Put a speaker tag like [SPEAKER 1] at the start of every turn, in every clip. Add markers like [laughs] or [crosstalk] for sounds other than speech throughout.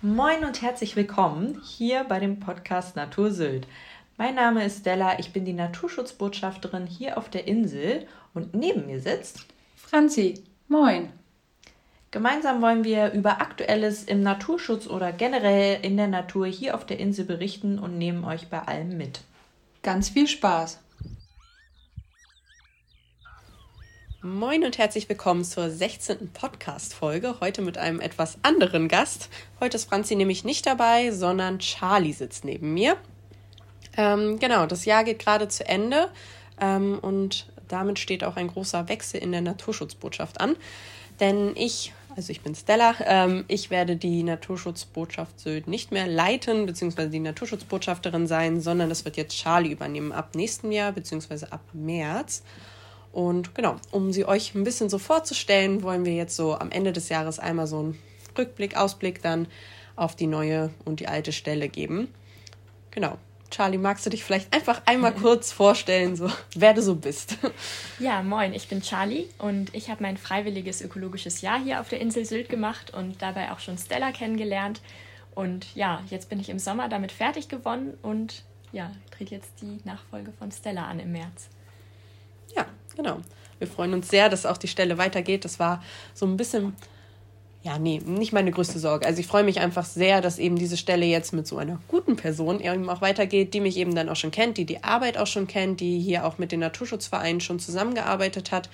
[SPEAKER 1] Moin und herzlich willkommen hier bei dem Podcast Natur Sylt. Mein Name ist Stella, ich bin die Naturschutzbotschafterin hier auf der Insel und neben mir sitzt
[SPEAKER 2] Franzi. Moin.
[SPEAKER 1] Gemeinsam wollen wir über Aktuelles im Naturschutz oder generell in der Natur hier auf der Insel berichten und nehmen euch bei allem mit.
[SPEAKER 2] Ganz viel Spaß.
[SPEAKER 3] Moin und herzlich willkommen zur 16. Podcast-Folge. Heute mit einem etwas anderen Gast. Heute ist Franzi nämlich nicht dabei, sondern Charlie sitzt neben mir. Ähm, genau, das Jahr geht gerade zu Ende ähm, und damit steht auch ein großer Wechsel in der Naturschutzbotschaft an. Denn ich, also ich bin Stella, ähm, ich werde die Naturschutzbotschaft Sylt nicht mehr leiten, beziehungsweise die Naturschutzbotschafterin sein, sondern das wird jetzt Charlie übernehmen ab nächstem Jahr, beziehungsweise ab März. Und genau, um sie euch ein bisschen so vorzustellen, wollen wir jetzt so am Ende des Jahres einmal so einen Rückblick, Ausblick dann auf die neue und die alte Stelle geben. Genau. Charlie, magst du dich vielleicht einfach einmal kurz vorstellen, so wer du so bist?
[SPEAKER 4] Ja, moin, ich bin Charlie und ich habe mein freiwilliges ökologisches Jahr hier auf der Insel Sylt gemacht und dabei auch schon Stella kennengelernt. Und ja, jetzt bin ich im Sommer damit fertig gewonnen und ja, trete jetzt die Nachfolge von Stella an im März.
[SPEAKER 3] Genau. Wir freuen uns sehr, dass auch die Stelle weitergeht. Das war so ein bisschen, ja, nee, nicht meine größte Sorge. Also ich freue mich einfach sehr, dass eben diese Stelle jetzt mit so einer guten Person eben auch weitergeht, die mich eben dann auch schon kennt, die die Arbeit auch schon kennt, die hier auch mit den Naturschutzvereinen schon zusammengearbeitet hat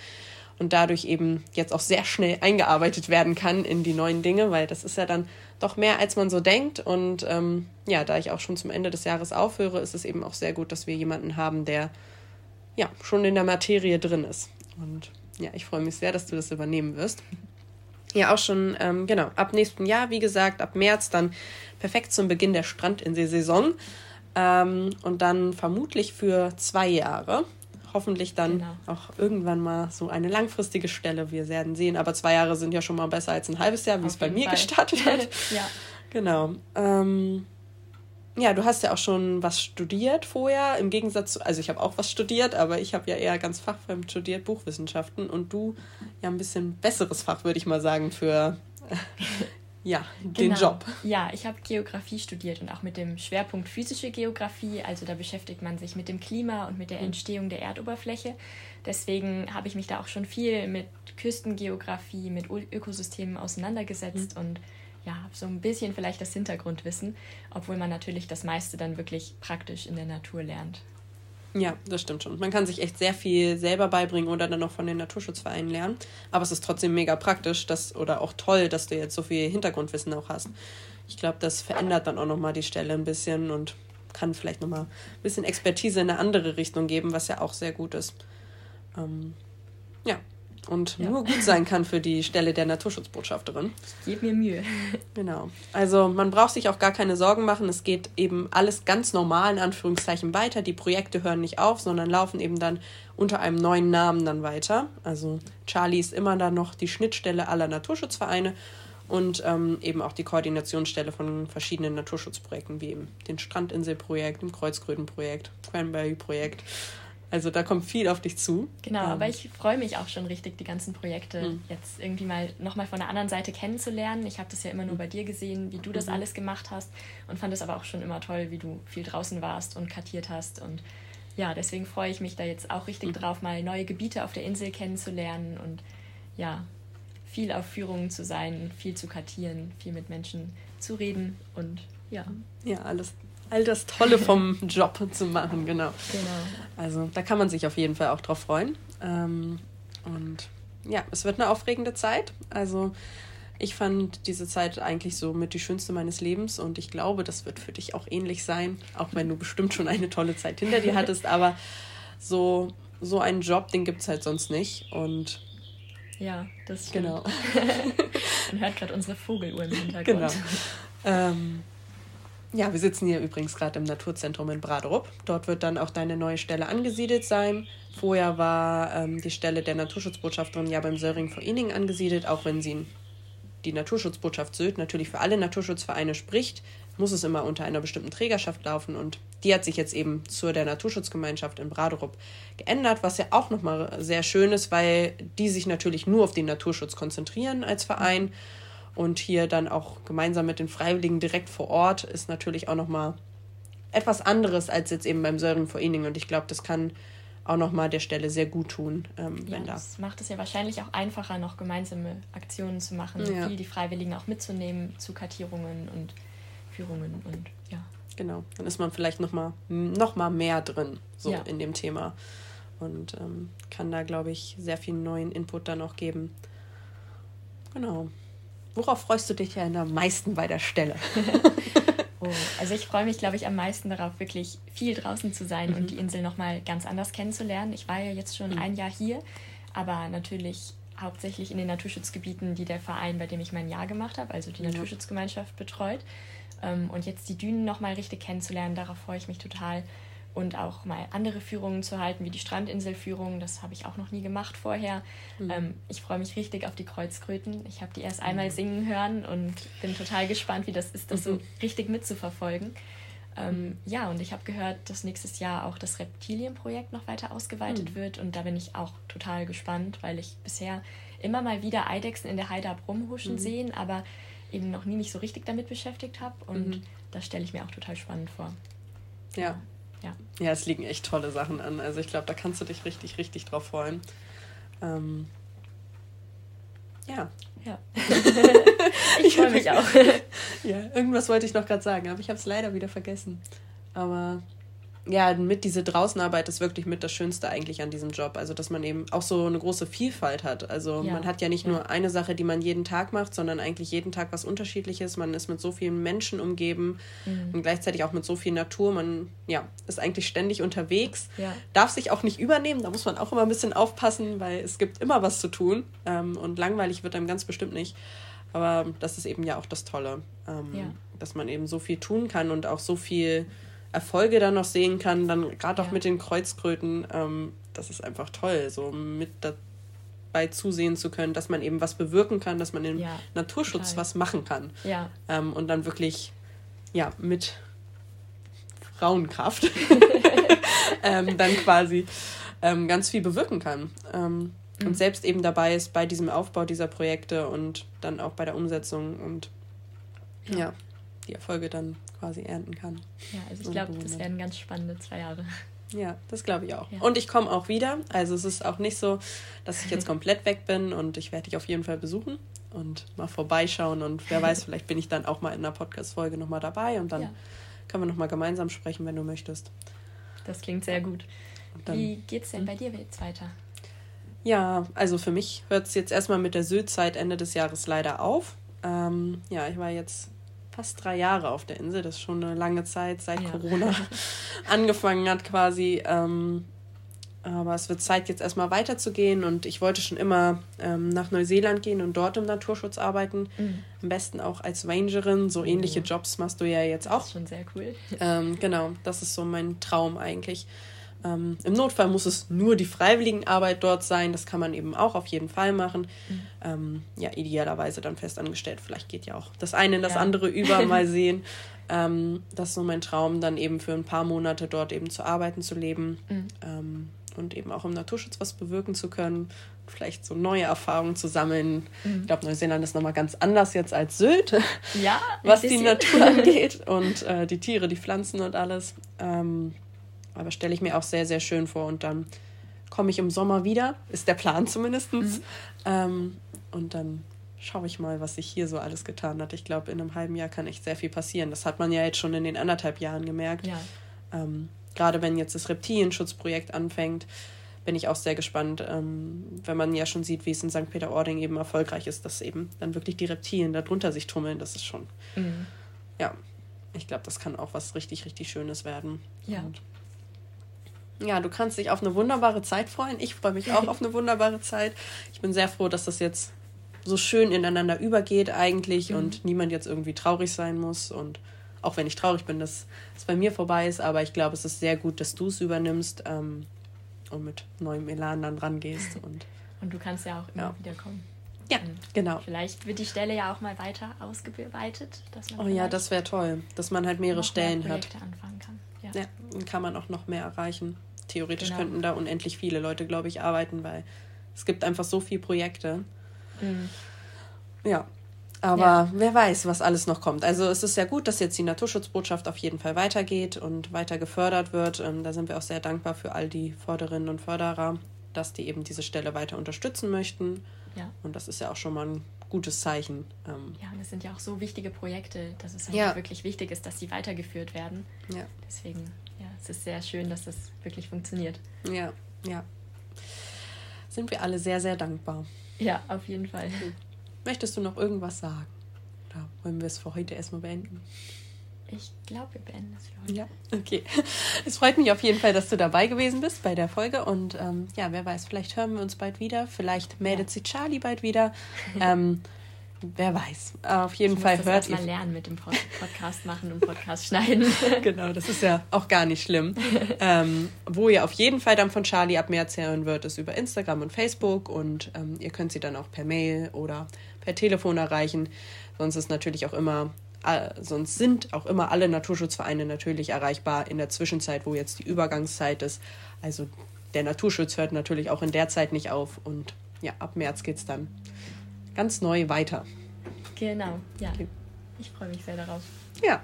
[SPEAKER 3] und dadurch eben jetzt auch sehr schnell eingearbeitet werden kann in die neuen Dinge, weil das ist ja dann doch mehr, als man so denkt. Und ähm, ja, da ich auch schon zum Ende des Jahres aufhöre, ist es eben auch sehr gut, dass wir jemanden haben, der ja, schon in der Materie drin ist. Und ja, ich freue mich sehr, dass du das übernehmen wirst. Ja, auch schon, ähm, genau, ab nächsten Jahr, wie gesagt, ab März dann perfekt zum Beginn der Strandinselsaison. Ähm, und dann vermutlich für zwei Jahre. Hoffentlich dann genau. auch irgendwann mal so eine langfristige Stelle. Wir werden sehen. Aber zwei Jahre sind ja schon mal besser als ein halbes Jahr, wie es bei mir Fall. gestartet hat. [laughs] ja. Genau. Ähm, ja, du hast ja auch schon was studiert vorher, im Gegensatz zu, also ich habe auch was studiert, aber ich habe ja eher ganz fachfremd studiert, Buchwissenschaften und du ja ein bisschen besseres Fach, würde ich mal sagen, für [laughs] ja, den
[SPEAKER 4] genau. Job. Ja, ich habe Geografie studiert und auch mit dem Schwerpunkt physische Geografie, also da beschäftigt man sich mit dem Klima und mit der mhm. Entstehung der Erdoberfläche. Deswegen habe ich mich da auch schon viel mit Küstengeografie, mit Ökosystemen auseinandergesetzt mhm. und ja, so ein bisschen vielleicht das Hintergrundwissen, obwohl man natürlich das meiste dann wirklich praktisch in der Natur lernt.
[SPEAKER 3] Ja, das stimmt schon. Man kann sich echt sehr viel selber beibringen oder dann noch von den Naturschutzvereinen lernen. Aber es ist trotzdem mega praktisch dass, oder auch toll, dass du jetzt so viel Hintergrundwissen auch hast. Ich glaube, das verändert dann auch nochmal die Stelle ein bisschen und kann vielleicht nochmal ein bisschen Expertise in eine andere Richtung geben, was ja auch sehr gut ist. Ähm, ja, und ja. nur gut sein kann für die Stelle der Naturschutzbotschafterin.
[SPEAKER 4] Ich gebe mir Mühe. [laughs]
[SPEAKER 3] Genau. Also man braucht sich auch gar keine Sorgen machen. Es geht eben alles ganz normal in Anführungszeichen weiter. Die Projekte hören nicht auf, sondern laufen eben dann unter einem neuen Namen dann weiter. Also Charlie ist immer dann noch die Schnittstelle aller Naturschutzvereine und ähm, eben auch die Koordinationsstelle von verschiedenen Naturschutzprojekten, wie eben den Strandinselprojekt, dem Kreuzkrötenprojekt, Cranberry-Projekt. Also da kommt viel auf dich zu.
[SPEAKER 4] Genau, ähm. aber ich freue mich auch schon richtig, die ganzen Projekte mhm. jetzt irgendwie mal nochmal von der anderen Seite kennenzulernen. Ich habe das ja immer nur hm. bei dir gesehen, wie du das mhm. alles gemacht hast und fand es aber auch schon immer toll, wie du viel draußen warst und kartiert hast. Und ja, deswegen freue ich mich da jetzt auch richtig mhm. drauf, mal neue Gebiete auf der Insel kennenzulernen und ja, viel auf Führungen zu sein, viel zu kartieren, viel mit Menschen zu reden und ja.
[SPEAKER 3] Ja, alles all das Tolle vom Job zu machen, genau. Genau. Also da kann man sich auf jeden Fall auch drauf freuen. Ähm, und ja, es wird eine aufregende Zeit. Also ich fand diese Zeit eigentlich so mit die schönste meines Lebens und ich glaube, das wird für dich auch ähnlich sein, auch wenn du bestimmt schon eine tolle Zeit hinter dir hattest. Aber so, so einen Job, den gibt es halt sonst nicht. Und
[SPEAKER 4] ja, das stimmt. Genau. [laughs] Man hört gerade unsere Vogeluhr im Hintergrund. Genau.
[SPEAKER 3] Ähm, ja, wir sitzen hier übrigens gerade im Naturzentrum in Braderup. Dort wird dann auch deine neue Stelle angesiedelt sein. Vorher war ähm, die Stelle der Naturschutzbotschafterin ja beim Söring vor Ening angesiedelt, auch wenn sie die Naturschutzbotschaft Sylt natürlich für alle Naturschutzvereine spricht, muss es immer unter einer bestimmten Trägerschaft laufen und die hat sich jetzt eben zur der Naturschutzgemeinschaft in Braderup geändert, was ja auch nochmal sehr schön ist, weil die sich natürlich nur auf den Naturschutz konzentrieren als Verein Und hier dann auch gemeinsam mit den Freiwilligen direkt vor Ort ist natürlich auch nochmal etwas anderes als jetzt eben beim Sören vor Inning. Und ich glaube, das kann auch nochmal der Stelle sehr gut tun, ähm,
[SPEAKER 4] ja,
[SPEAKER 3] wenn da.
[SPEAKER 4] Das macht es ja wahrscheinlich auch einfacher, noch gemeinsame Aktionen zu machen,
[SPEAKER 3] Ja.
[SPEAKER 4] viel die Freiwilligen auch mitzunehmen zu Kartierungen und Führungen und ja.
[SPEAKER 3] Genau, dann ist man vielleicht nochmal noch mal mehr drin, so
[SPEAKER 4] Ja.
[SPEAKER 3] in dem Thema. Und ähm, kann da, glaube ich, sehr viel neuen Input dann auch geben. Genau. Worauf freust du dich ja am meisten bei der Stelle? [laughs]
[SPEAKER 4] Oh, also ich freue mich, glaube ich, am meisten darauf, wirklich viel draußen zu sein
[SPEAKER 3] Mhm.
[SPEAKER 4] und die Insel nochmal ganz anders kennenzulernen. Ich war ja jetzt schon
[SPEAKER 3] Mhm.
[SPEAKER 4] ein Jahr hier, aber natürlich hauptsächlich in den Naturschutzgebieten, die der Verein, bei dem ich mein Jahr gemacht habe, also die
[SPEAKER 3] Ja.
[SPEAKER 4] Naturschutzgemeinschaft betreut. Ähm, Und jetzt die Dünen nochmal richtig kennenzulernen, darauf freue ich mich total. Und auch mal andere Führungen zu halten, wie die Strandinselführung. Das habe ich auch noch nie gemacht vorher.
[SPEAKER 3] Mhm.
[SPEAKER 4] Ähm, ich freue mich richtig auf die Kreuzkröten. Ich habe die erst einmal singen hören und bin total gespannt, wie das ist, das so
[SPEAKER 3] Mhm.
[SPEAKER 4] richtig mitzuverfolgen. Ähm, ja, und ich habe gehört, dass nächstes Jahr auch das Reptilienprojekt noch weiter ausgeweitet
[SPEAKER 3] Mhm.
[SPEAKER 4] wird. Und da bin ich auch total gespannt, weil ich bisher immer mal wieder Eidechsen in der Heide hab rumhuschen
[SPEAKER 3] Mhm.
[SPEAKER 4] sehen, aber eben noch nie mich so richtig damit beschäftigt habe. Und
[SPEAKER 3] Mhm.
[SPEAKER 4] das stelle ich mir auch total spannend vor.
[SPEAKER 3] Ja.
[SPEAKER 4] Ja.
[SPEAKER 3] Ja, es liegen echt tolle Sachen an. Also ich glaube, da kannst du dich richtig, richtig drauf freuen. Ähm, ja.
[SPEAKER 4] Ja. [laughs] ich freue mich [laughs] auch.
[SPEAKER 3] Ja, irgendwas wollte ich noch gerade sagen, aber ich habe es leider wieder vergessen. Aber ja, mit diese Draußenarbeit ist wirklich mit das Schönste eigentlich an diesem Job. Also, dass man eben auch so eine große Vielfalt hat. Also,
[SPEAKER 4] Ja,
[SPEAKER 3] man hat ja nicht
[SPEAKER 4] ja.
[SPEAKER 3] nur eine Sache, die man jeden Tag macht, sondern eigentlich jeden Tag was Unterschiedliches. Man ist mit so vielen Menschen umgeben
[SPEAKER 4] Mhm.
[SPEAKER 3] und gleichzeitig auch mit so viel Natur. Man ja, ist eigentlich ständig unterwegs.
[SPEAKER 4] Ja.
[SPEAKER 3] Darf sich auch nicht übernehmen, da muss man auch immer ein bisschen aufpassen, weil es gibt immer was zu tun. Ähm, und langweilig wird einem ganz bestimmt nicht. Aber das ist eben ja auch das Tolle, ähm, dass man eben so viel tun kann und auch so viel Erfolge dann noch sehen kann, dann gerade auch
[SPEAKER 4] Ja.
[SPEAKER 3] mit den Kreuzkröten, ähm, das ist einfach toll, so mit dabei zusehen zu können, dass man eben was bewirken kann, dass man im
[SPEAKER 4] Ja,
[SPEAKER 3] Naturschutz
[SPEAKER 4] total.
[SPEAKER 3] was machen kann
[SPEAKER 4] Ja,
[SPEAKER 3] ähm, und dann wirklich ja mit Frauenkraft [laughs] ähm, dann quasi ähm, ganz viel bewirken kann. Ähm,
[SPEAKER 4] Mhm.
[SPEAKER 3] Und selbst eben dabei ist bei diesem Aufbau dieser Projekte und dann auch bei der Umsetzung und ja,
[SPEAKER 4] Ja.
[SPEAKER 3] Die Erfolge dann quasi ernten kann.
[SPEAKER 4] ja also ich glaube, das werden ganz spannende zwei Jahre.
[SPEAKER 3] Ja, das glaube ich auch.
[SPEAKER 4] Ja.
[SPEAKER 3] Und ich komme auch wieder. Also es ist auch nicht so, dass ich jetzt komplett weg bin und ich werde dich auf jeden Fall besuchen und mal vorbeischauen und wer weiß, [laughs] vielleicht bin ich dann auch mal in einer Podcast-Folge nochmal dabei und dann
[SPEAKER 4] Ja.
[SPEAKER 3] können wir nochmal gemeinsam sprechen, wenn du möchtest.
[SPEAKER 4] Das klingt sehr gut.
[SPEAKER 3] Dann,
[SPEAKER 4] Wie geht's denn bei dir jetzt weiter?
[SPEAKER 3] Ja, also für mich hört es jetzt erstmal mit der Sylt-Zeit Ende des Jahres leider auf. Ähm, ja, ich war jetzt fast drei Jahre auf der Insel. Das ist schon eine lange Zeit, seit
[SPEAKER 4] Ja.
[SPEAKER 3] Corona [laughs] angefangen hat quasi. Ähm, aber es wird Zeit, jetzt erstmal weiterzugehen. Und ich wollte schon immer ähm, nach Neuseeland gehen und dort im Naturschutz arbeiten. Am besten auch als Rangerin. So ähnliche Jobs machst du ja jetzt
[SPEAKER 4] Das
[SPEAKER 3] auch.
[SPEAKER 4] ist schon sehr cool.
[SPEAKER 3] Ähm, genau, das ist so mein Traum eigentlich. Ähm, Im Notfall muss es nur die Freiwilligenarbeit dort sein. Das kann man eben auch auf jeden Fall machen.
[SPEAKER 4] Mhm.
[SPEAKER 3] Ähm, ja, idealerweise dann festangestellt. Vielleicht geht ja auch das eine in das
[SPEAKER 4] Ja.
[SPEAKER 3] andere über, [laughs] mal sehen. Ähm, das ist so mein Traum, dann eben für ein paar Monate dort eben zu arbeiten, zu leben
[SPEAKER 4] Mhm.
[SPEAKER 3] ähm, und eben auch im Naturschutz was bewirken zu können. Vielleicht so neue Erfahrungen zu sammeln.
[SPEAKER 4] Mhm.
[SPEAKER 3] Ich glaube, Neuseeland ist nochmal ganz anders jetzt als Sylt
[SPEAKER 4] Ja, [laughs]
[SPEAKER 3] was die. Natur [laughs] angeht und äh, die Tiere, die Pflanzen und alles. Ähm, aber stelle ich mir auch sehr, sehr schön vor. Und dann komme ich im Sommer wieder, ist der Plan zumindest.
[SPEAKER 4] Mhm.
[SPEAKER 3] Ähm, und dann schaue ich mal, was sich hier so alles getan hat. Ich glaube, in einem halben Jahr kann echt sehr viel passieren. Das hat man ja jetzt schon in den anderthalb Jahren gemerkt.
[SPEAKER 4] Ja,
[SPEAKER 3] Ähm, Gerade wenn jetzt das Reptilienschutzprojekt anfängt, bin ich auch sehr gespannt, ähm, wenn man ja schon sieht, wie es in St. Peter-Ording eben erfolgreich ist, dass eben dann wirklich die Reptilien darunter sich tummeln. Das ist schon
[SPEAKER 4] Mhm.
[SPEAKER 3] ja, ich glaube, das kann auch was richtig, richtig Schönes werden.
[SPEAKER 4] Ja.
[SPEAKER 3] Und ja, du kannst dich auf eine wunderbare Zeit freuen. Ich freue mich auch auf eine wunderbare Zeit. Ich bin sehr froh, dass das jetzt so schön ineinander übergeht eigentlich
[SPEAKER 4] Mhm.
[SPEAKER 3] und niemand jetzt irgendwie traurig sein muss. Und auch wenn ich traurig bin, dass es bei mir vorbei ist, aber ich glaube, es ist sehr gut, dass du es übernimmst ähm, und mit neuem Elan dann rangehst. Und [laughs]
[SPEAKER 4] und du kannst ja auch immer
[SPEAKER 3] Ja.
[SPEAKER 4] wieder kommen.
[SPEAKER 3] ja,
[SPEAKER 4] Und
[SPEAKER 3] genau.
[SPEAKER 4] Vielleicht wird die Stelle ja auch mal weiter ausgeweitet, dass man
[SPEAKER 3] Oh ja, das wäre toll, dass man halt mehrere Stellen hat.
[SPEAKER 4] Anfangen kann. Ja.
[SPEAKER 3] Ja, dann kann man auch noch mehr erreichen. Theoretisch
[SPEAKER 4] Genau.
[SPEAKER 3] könnten da unendlich viele Leute, glaube ich, arbeiten, weil es gibt einfach so viele Projekte.
[SPEAKER 4] Mhm.
[SPEAKER 3] Ja, Aber
[SPEAKER 4] Ja.
[SPEAKER 3] wer weiß, was alles noch kommt. Also es ist sehr gut, dass jetzt die Naturschutzbotschaft auf jeden Fall weitergeht und weiter gefördert wird. Ähm, da sind wir auch sehr dankbar für all die Förderinnen und Förderer, dass die eben diese Stelle weiter unterstützen möchten.
[SPEAKER 4] Ja.
[SPEAKER 3] Und das ist ja auch schon mal ein gutes Zeichen. Ähm,
[SPEAKER 4] Ja, und es sind ja auch so wichtige Projekte, dass es einfach
[SPEAKER 3] Ja.
[SPEAKER 4] wirklich wichtig ist, dass sie weitergeführt werden.
[SPEAKER 3] ja,
[SPEAKER 4] Deswegen, ja, es ist sehr schön, dass das wirklich funktioniert.
[SPEAKER 3] ja, ja. Sind wir alle sehr, sehr dankbar.
[SPEAKER 4] Ja, auf jeden Fall.
[SPEAKER 3] Möchtest du noch irgendwas sagen? Oder wollen wir es für heute erstmal beenden?
[SPEAKER 4] Ich glaube, wir beenden es für heute.
[SPEAKER 3] Ja, okay. Es freut mich auf jeden Fall, dass du dabei gewesen bist bei der Folge. Und ähm, ja, wer weiß, vielleicht hören wir uns bald wieder. Vielleicht meldet sich Charlie bald wieder. ähm, wer weiß. Auf jeden
[SPEAKER 4] Ich
[SPEAKER 3] Fall
[SPEAKER 4] muss das
[SPEAKER 3] hört ihr.
[SPEAKER 4] erstmal lernen mit dem Pod Podcast machen und Podcast schneiden. [laughs]
[SPEAKER 3] Genau, das ist ja auch gar nicht schlimm. [laughs] ähm, wo ihr auf jeden Fall dann von Charlie ab März hören wird, ist über Instagram und Facebook. Und ähm, ihr könnt sie dann auch per Mail oder per Telefon erreichen. Sonst ist natürlich auch immer, äh, sonst sind auch immer alle Naturschutzvereine natürlich erreichbar in der Zwischenzeit, wo jetzt die Übergangszeit ist. Also der Naturschutz hört natürlich auch in der Zeit nicht auf. Und ja, ab März geht es dann ganz neu weiter.
[SPEAKER 4] genau, ja.
[SPEAKER 3] Okay.
[SPEAKER 4] Ich freue mich sehr darauf.
[SPEAKER 3] Ja,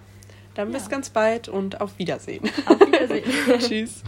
[SPEAKER 3] dann bis
[SPEAKER 4] Ja.
[SPEAKER 3] ganz bald und auf Wiedersehen.
[SPEAKER 4] Auf Wiedersehen. [laughs]
[SPEAKER 3] Tschüss.